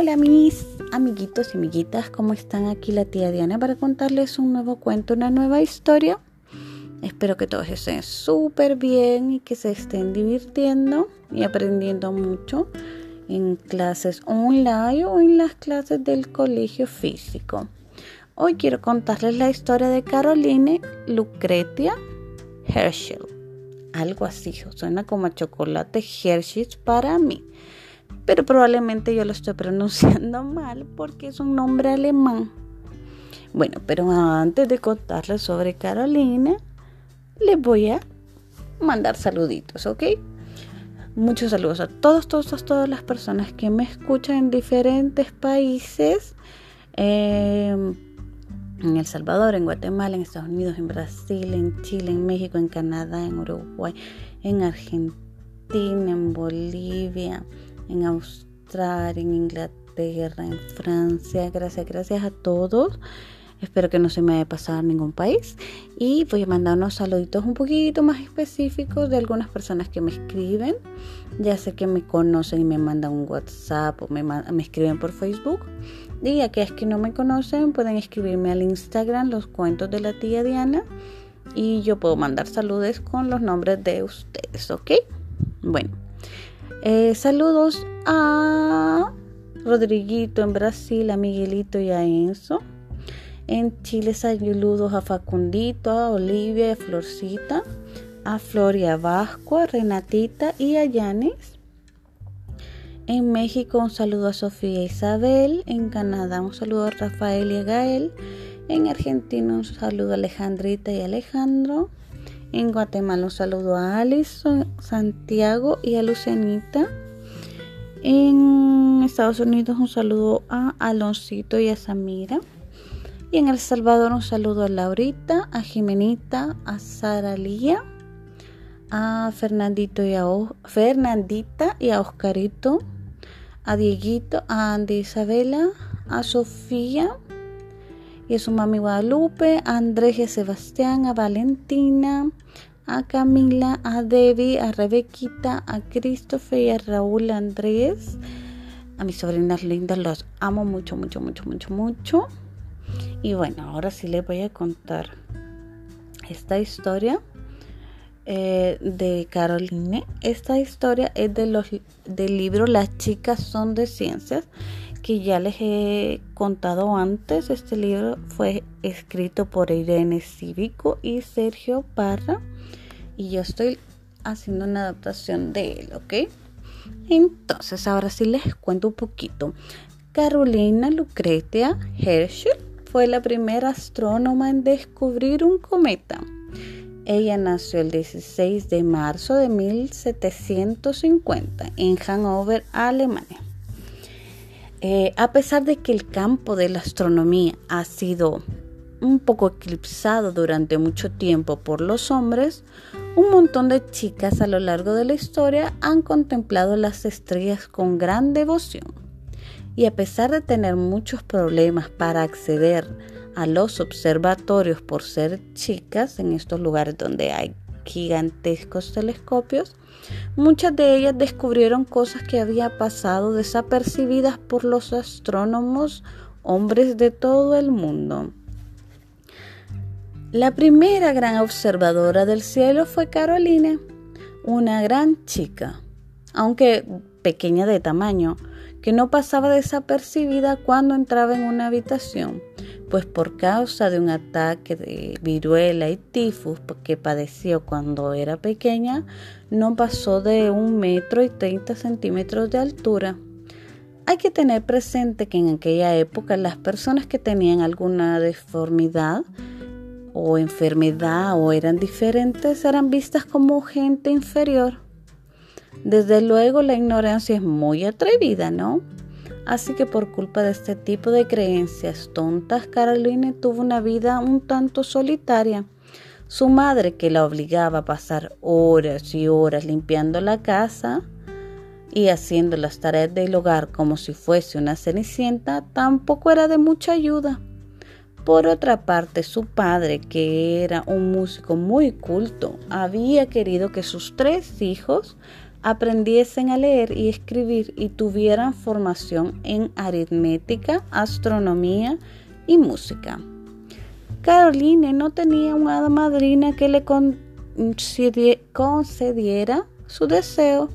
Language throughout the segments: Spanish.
Hola mis amiguitos y amiguitas, ¿cómo están? Aquí la tía Diana para contarles un nuevo cuento, una nueva historia. Espero que todos estén súper bien y que se estén divirtiendo y aprendiendo mucho en clases online o en las clases del colegio físico. Hoy quiero contarles la historia de Caroline Lucretia Herschel. Algo así, suena como a chocolate Hershey para mí pero probablemente yo lo estoy pronunciando mal porque es un nombre alemán. Bueno, pero antes de contarles sobre Carolina, les voy a mandar saluditos, ¿ok? Muchos saludos a todos, todos, todas las personas que me escuchan en diferentes países. Em, en El Salvador, en Guatemala, en Estados Unidos, en Brasil, en Chile, en México, en Canadá, en Uruguay, en Argentina, en Bolivia, en Australia, en Inglaterra, en Francia. Gracias, gracias a todos. Espero que no se me haya pasado ningún país. Y voy a mandar unos saluditos un poquito más específicos de algunas personas que me escriben. Ya sé que me conocen y me mandan un WhatsApp o me, me escriben por Facebook. Y aquellas que no me conocen pueden escribirme al Instagram los cuentos de la tía Diana. Y yo puedo mandar saludos con los nombres de ustedes, ¿ok? Bueno. Eh, saludos a Rodriguito en Brasil, a Miguelito y a Enzo. En Chile saludos a Facundito, a Olivia a Florcita, a Floria Vasco, a Renatita y a Yanis. En México un saludo a Sofía Isabel. En Canadá un saludo a Rafael y a Gael. En Argentina un saludo a Alejandrita y Alejandro. En Guatemala un saludo a Alison, Santiago y a Lucianita. En Estados Unidos un saludo a Aloncito y a Samira. Y en El Salvador un saludo a Laurita, a Jimenita, a Sara Lía, a Fernandito y a Fernandita y a Oscarito, a Dieguito, a Andy Isabela, a Sofía, y su mami Guadalupe, a Andrés y a Sebastián, a Valentina, a Camila, a Debbie, a Rebequita, a Christopher y a Raúl Andrés. A mis sobrinas lindas los amo mucho, mucho, mucho, mucho, mucho. Y bueno, ahora sí les voy a contar esta historia eh, de Caroline. Esta historia es de los, del libro Las chicas son de ciencias que ya les he contado antes, este libro fue escrito por Irene Cívico y Sergio Parra y yo estoy haciendo una adaptación de él, ¿ok? Entonces, ahora sí les cuento un poquito. Carolina Lucretia Herschel fue la primera astrónoma en descubrir un cometa. Ella nació el 16 de marzo de 1750 en Hannover, Alemania. Eh, a pesar de que el campo de la astronomía ha sido un poco eclipsado durante mucho tiempo por los hombres, un montón de chicas a lo largo de la historia han contemplado las estrellas con gran devoción. Y a pesar de tener muchos problemas para acceder a los observatorios por ser chicas en estos lugares donde hay gigantescos telescopios, muchas de ellas descubrieron cosas que había pasado desapercibidas por los astrónomos hombres de todo el mundo. La primera gran observadora del cielo fue Carolina, una gran chica, aunque pequeña de tamaño, que no pasaba desapercibida cuando entraba en una habitación, pues por causa de un ataque de viruela y tifus que padeció cuando era pequeña, no pasó de un metro y 30 centímetros de altura. Hay que tener presente que en aquella época las personas que tenían alguna deformidad o enfermedad o eran diferentes eran vistas como gente inferior. Desde luego la ignorancia es muy atrevida, ¿no? Así que por culpa de este tipo de creencias tontas, Caroline tuvo una vida un tanto solitaria. Su madre, que la obligaba a pasar horas y horas limpiando la casa y haciendo las tareas del hogar como si fuese una cenicienta, tampoco era de mucha ayuda. Por otra parte, su padre, que era un músico muy culto, había querido que sus tres hijos aprendiesen a leer y escribir y tuvieran formación en aritmética, astronomía y música. Caroline no tenía una madrina que le concediera su deseo,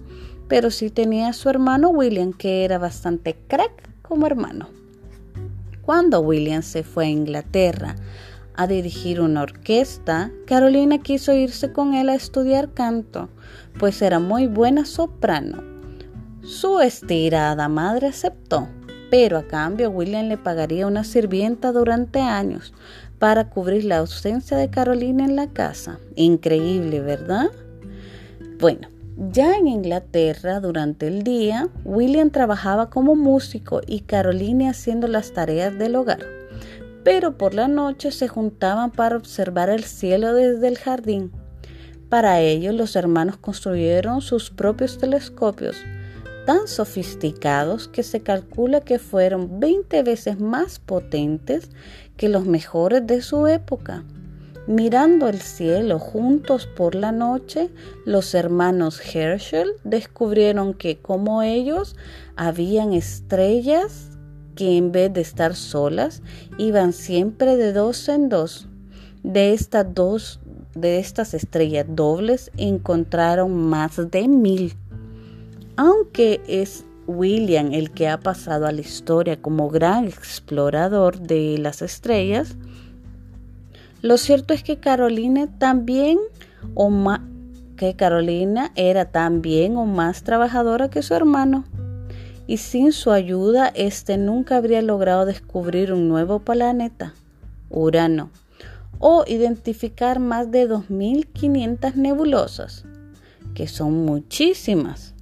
pero sí tenía a su hermano William, que era bastante crack como hermano. Cuando William se fue a Inglaterra a dirigir una orquesta, Carolina quiso irse con él a estudiar canto, pues era muy buena soprano. Su estirada madre aceptó, pero a cambio William le pagaría una sirvienta durante años para cubrir la ausencia de Carolina en la casa. Increíble, ¿verdad? Bueno, ya en Inglaterra, durante el día, William trabajaba como músico y Carolina haciendo las tareas del hogar pero por la noche se juntaban para observar el cielo desde el jardín. Para ello los hermanos construyeron sus propios telescopios, tan sofisticados que se calcula que fueron 20 veces más potentes que los mejores de su época. Mirando el cielo juntos por la noche, los hermanos Herschel descubrieron que, como ellos, habían estrellas que en vez de estar solas, iban siempre de dos en dos. De estas dos, de estas estrellas dobles encontraron más de mil. Aunque es William el que ha pasado a la historia como gran explorador de las estrellas, lo cierto es que Carolina también o que Carolina era también o más trabajadora que su hermano y sin su ayuda éste nunca habría logrado descubrir un nuevo planeta, Urano, o identificar más de 2.500 nebulosas, que son muchísimas.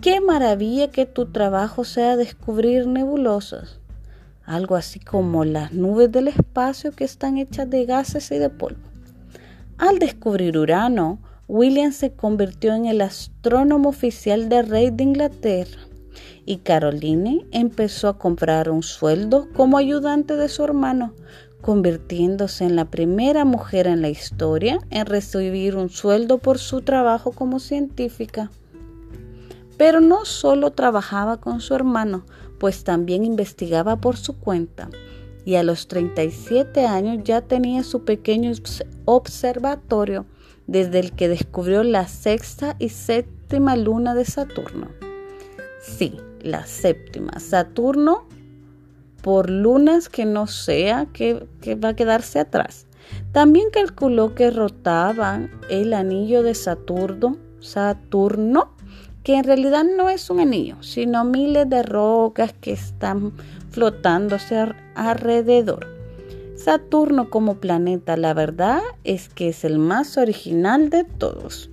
Qué maravilla que tu trabajo sea descubrir nebulosas, algo así como las nubes del espacio que están hechas de gases y de polvo. Al descubrir Urano, William se convirtió en el astrónomo oficial del rey de Inglaterra y Caroline empezó a comprar un sueldo como ayudante de su hermano, convirtiéndose en la primera mujer en la historia en recibir un sueldo por su trabajo como científica. Pero no solo trabajaba con su hermano, pues también investigaba por su cuenta y a los 37 años ya tenía su pequeño observatorio desde el que descubrió la sexta y séptima luna de Saturno. Sí, la séptima. Saturno por lunas que no sea que, que, va a quedarse atrás. También calculó que rotaban el anillo de Saturno, Saturno, que en realidad no es un anillo, sino miles de rocas que están flotándose alrededor. Saturno como planeta, la verdad es que es el más original de todos.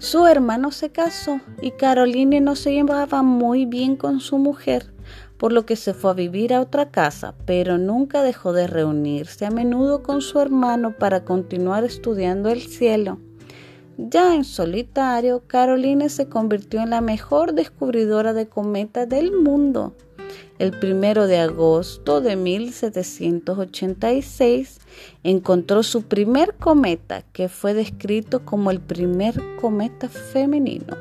Su hermano se casó y Caroline no se llevaba muy bien con su mujer, por lo que se fue a vivir a otra casa, pero nunca dejó de reunirse a menudo con su hermano para continuar estudiando el cielo. Ya en solitario, Caroline se convirtió en la mejor descubridora de cometas del mundo. El primero de agosto de 1786 encontró su primer cometa, que fue descrito como el primer cometa femenino.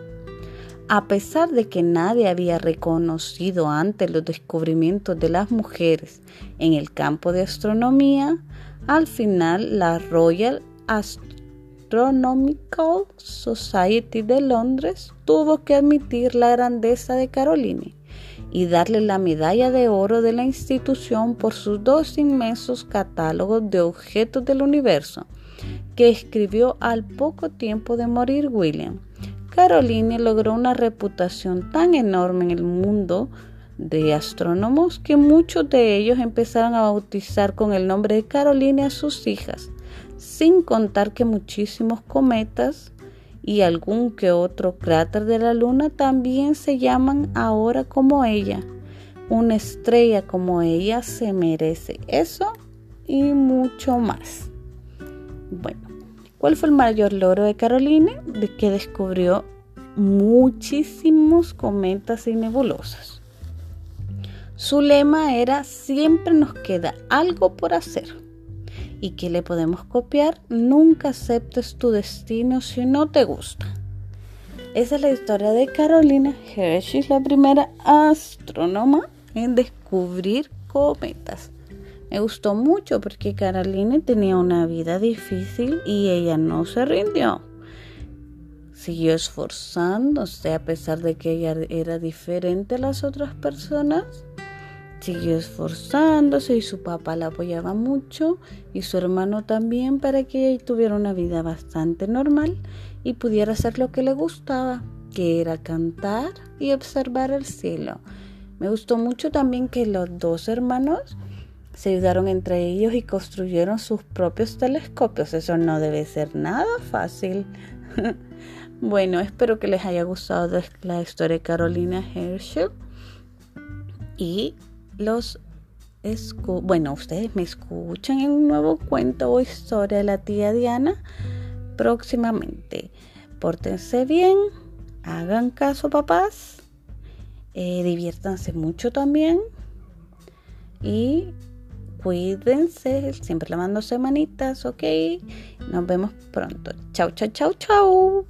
A pesar de que nadie había reconocido antes los descubrimientos de las mujeres en el campo de astronomía, al final la Royal Astronomical Society de Londres tuvo que admitir la grandeza de Caroline y darle la medalla de oro de la institución por sus dos inmensos catálogos de objetos del universo que escribió al poco tiempo de morir William. Caroline logró una reputación tan enorme en el mundo de astrónomos que muchos de ellos empezaron a bautizar con el nombre de Caroline a sus hijas, sin contar que muchísimos cometas y algún que otro cráter de la luna también se llaman ahora como ella. Una estrella como ella se merece eso y mucho más. Bueno, ¿cuál fue el mayor logro de Caroline? De que descubrió muchísimos cometas y nebulosas. Su lema era siempre nos queda algo por hacer y que le podemos copiar, nunca aceptes tu destino si no te gusta. Esa es la historia de Carolina Hershey, la primera astrónoma en descubrir cometas. Me gustó mucho porque Carolina tenía una vida difícil y ella no se rindió. Siguió esforzándose a pesar de que ella era diferente a las otras personas. Siguió esforzándose y su papá la apoyaba mucho y su hermano también para que ella tuviera una vida bastante normal y pudiera hacer lo que le gustaba, que era cantar y observar el cielo. Me gustó mucho también que los dos hermanos se ayudaron entre ellos y construyeron sus propios telescopios. Eso no debe ser nada fácil. bueno, espero que les haya gustado la historia de Carolina Herschel. Y los bueno, ustedes me escuchan en un nuevo cuento o historia de la tía Diana próximamente. Pórtense bien, hagan caso papás, eh, diviértanse mucho también y cuídense, siempre lavándose manitas, ok. Nos vemos pronto. Chau, chau, chau, chau.